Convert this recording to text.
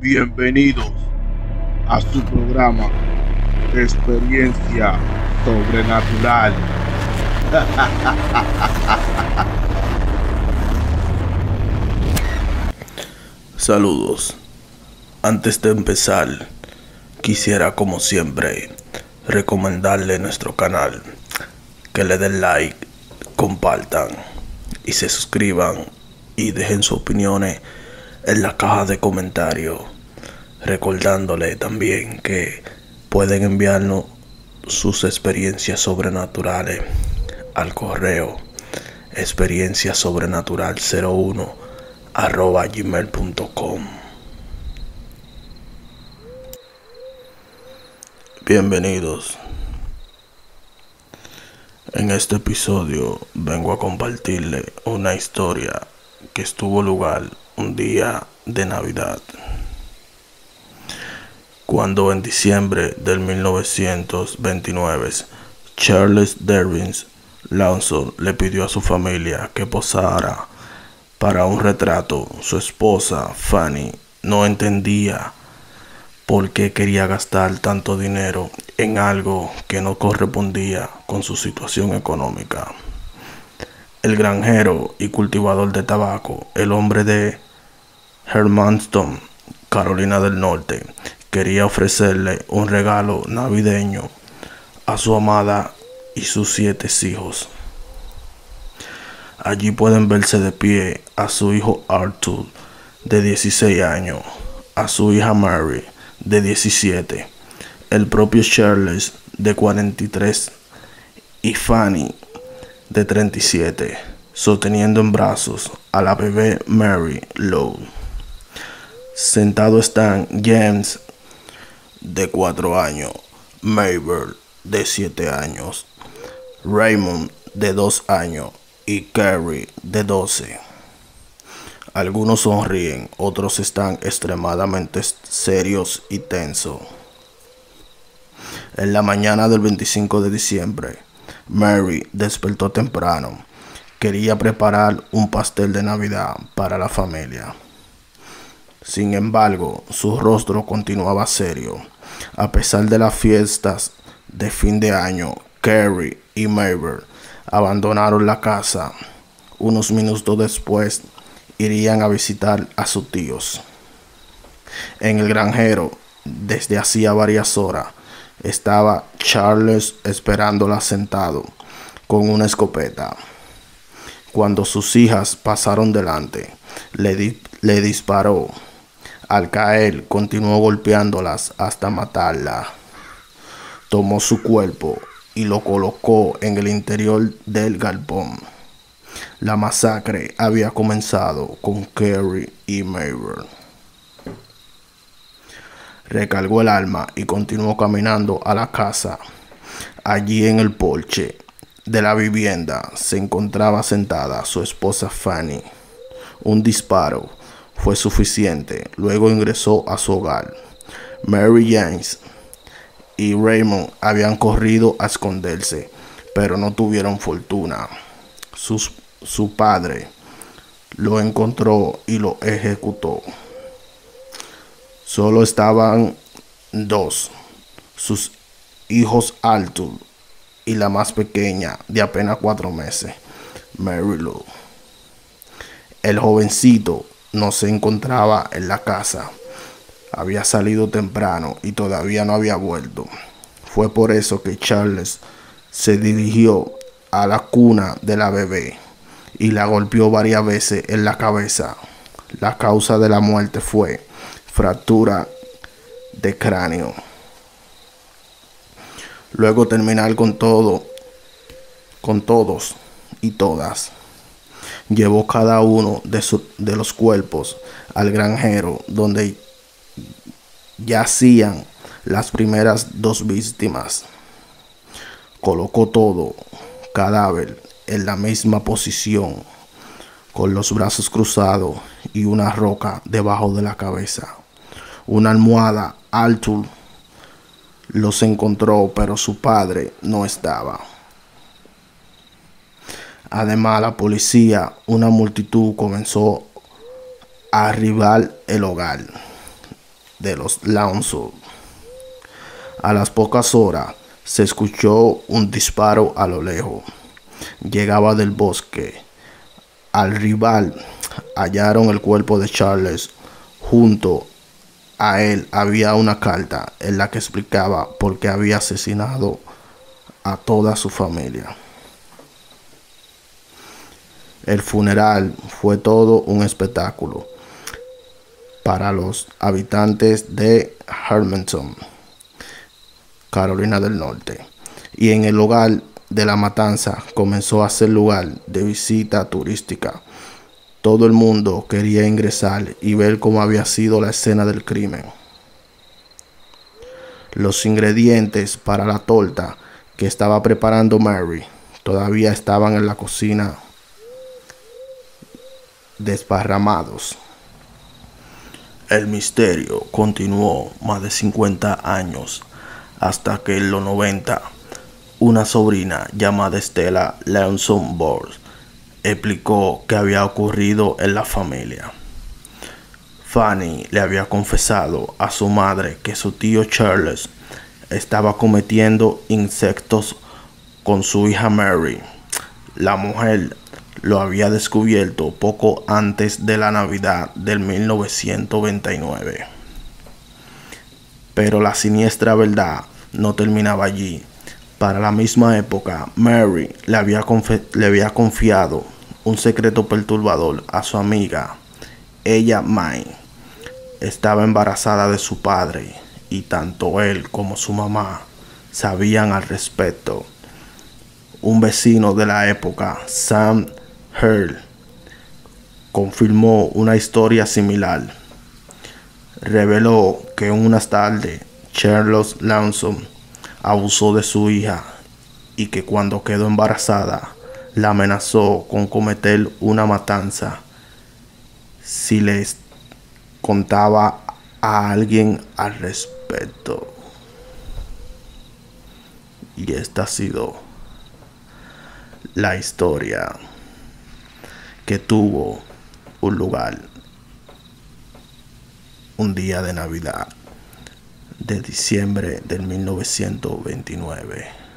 Bienvenidos a su programa Experiencia Sobrenatural. Saludos. Antes de empezar, quisiera como siempre recomendarle nuestro canal, que le den like, compartan y se suscriban y dejen sus opiniones en la caja de comentarios, recordándole también que pueden enviarnos sus experiencias sobrenaturales al correo experiencia sobrenatural 01 arroba gmail.com Bienvenidos. En este episodio vengo a compartirle una historia que estuvo lugar un día de Navidad. Cuando en diciembre del 1929 Charles Derwins Lawson le pidió a su familia que posara para un retrato, su esposa Fanny no entendía por qué quería gastar tanto dinero en algo que no correspondía con su situación económica. El granjero y cultivador de tabaco, el hombre de Hermanston, Carolina del Norte, quería ofrecerle un regalo navideño a su amada y sus siete hijos. Allí pueden verse de pie a su hijo Arthur, de 16 años, a su hija Mary, de 17, el propio Charles, de 43, y Fanny, de 37, sosteniendo en brazos a la bebé Mary Lowe. Sentado están James, de 4 años, Mabel, de 7 años, Raymond, de 2 años, y Carrie, de 12. Algunos sonríen, otros están extremadamente serios y tensos. En la mañana del 25 de diciembre, Mary despertó temprano. Quería preparar un pastel de Navidad para la familia. Sin embargo, su rostro continuaba serio. A pesar de las fiestas de fin de año, Carrie y Mabel abandonaron la casa. Unos minutos después, irían a visitar a sus tíos. En el granjero, desde hacía varias horas, estaba Charles esperándola sentado con una escopeta. Cuando sus hijas pasaron delante, le, le disparó. Al caer, continuó golpeándolas hasta matarla. Tomó su cuerpo y lo colocó en el interior del galpón. La masacre había comenzado con Kerry y Mabel. Recargó el arma y continuó caminando a la casa. Allí en el porche de la vivienda se encontraba sentada su esposa Fanny. Un disparo fue suficiente. Luego ingresó a su hogar. Mary James y Raymond habían corrido a esconderse, pero no tuvieron fortuna. Sus su padre lo encontró y lo ejecutó. Solo estaban dos, sus hijos Arthur y la más pequeña de apenas cuatro meses, Mary Lou. El jovencito no se encontraba en la casa. Había salido temprano y todavía no había vuelto. Fue por eso que Charles se dirigió a la cuna de la bebé y la golpeó varias veces en la cabeza. La causa de la muerte fue fractura de cráneo. Luego terminar con todo, con todos y todas. Llevó cada uno de, de los cuerpos al granjero donde yacían las primeras dos víctimas. Colocó todo, cadáver, en la misma posición, con los brazos cruzados y una roca debajo de la cabeza. Una almohada, Arthur los encontró, pero su padre no estaba. Además, la policía, una multitud comenzó a arribar el hogar. de los Lawson. A las pocas horas se escuchó un disparo a lo lejos. Llegaba del bosque. Al rival hallaron el cuerpo de Charles. Junto a él había una carta en la que explicaba por qué había asesinado a toda su familia. El funeral fue todo un espectáculo para los habitantes de Hermanton, Carolina del Norte. Y en el lugar de la matanza comenzó a ser lugar de visita turística. Todo el mundo quería ingresar y ver cómo había sido la escena del crimen. Los ingredientes para la torta que estaba preparando Mary todavía estaban en la cocina desparramados. El misterio continuó más de 50 años hasta que en los 90 una sobrina llamada Estela Leonson Bors explicó que había ocurrido en la familia. Fanny le había confesado a su madre que su tío Charles estaba cometiendo insectos con su hija Mary. La mujer lo había descubierto poco antes de la Navidad del 1929. Pero la siniestra verdad no terminaba allí. Para la misma época, Mary le había, confiado un secreto perturbador a su amiga. Ella, May, estaba embarazada de su padre y tanto él como su mamá sabían al respecto. Un vecino de la época, Sam Hearl confirmó una historia similar. Reveló que unas tarde Charles Lawson abusó de su hija y que cuando quedó embarazada la amenazó con cometer una matanza si les contaba a alguien al respecto. Y esta ha sido la historia que tuvo un lugar un día de Navidad de diciembre del 1929.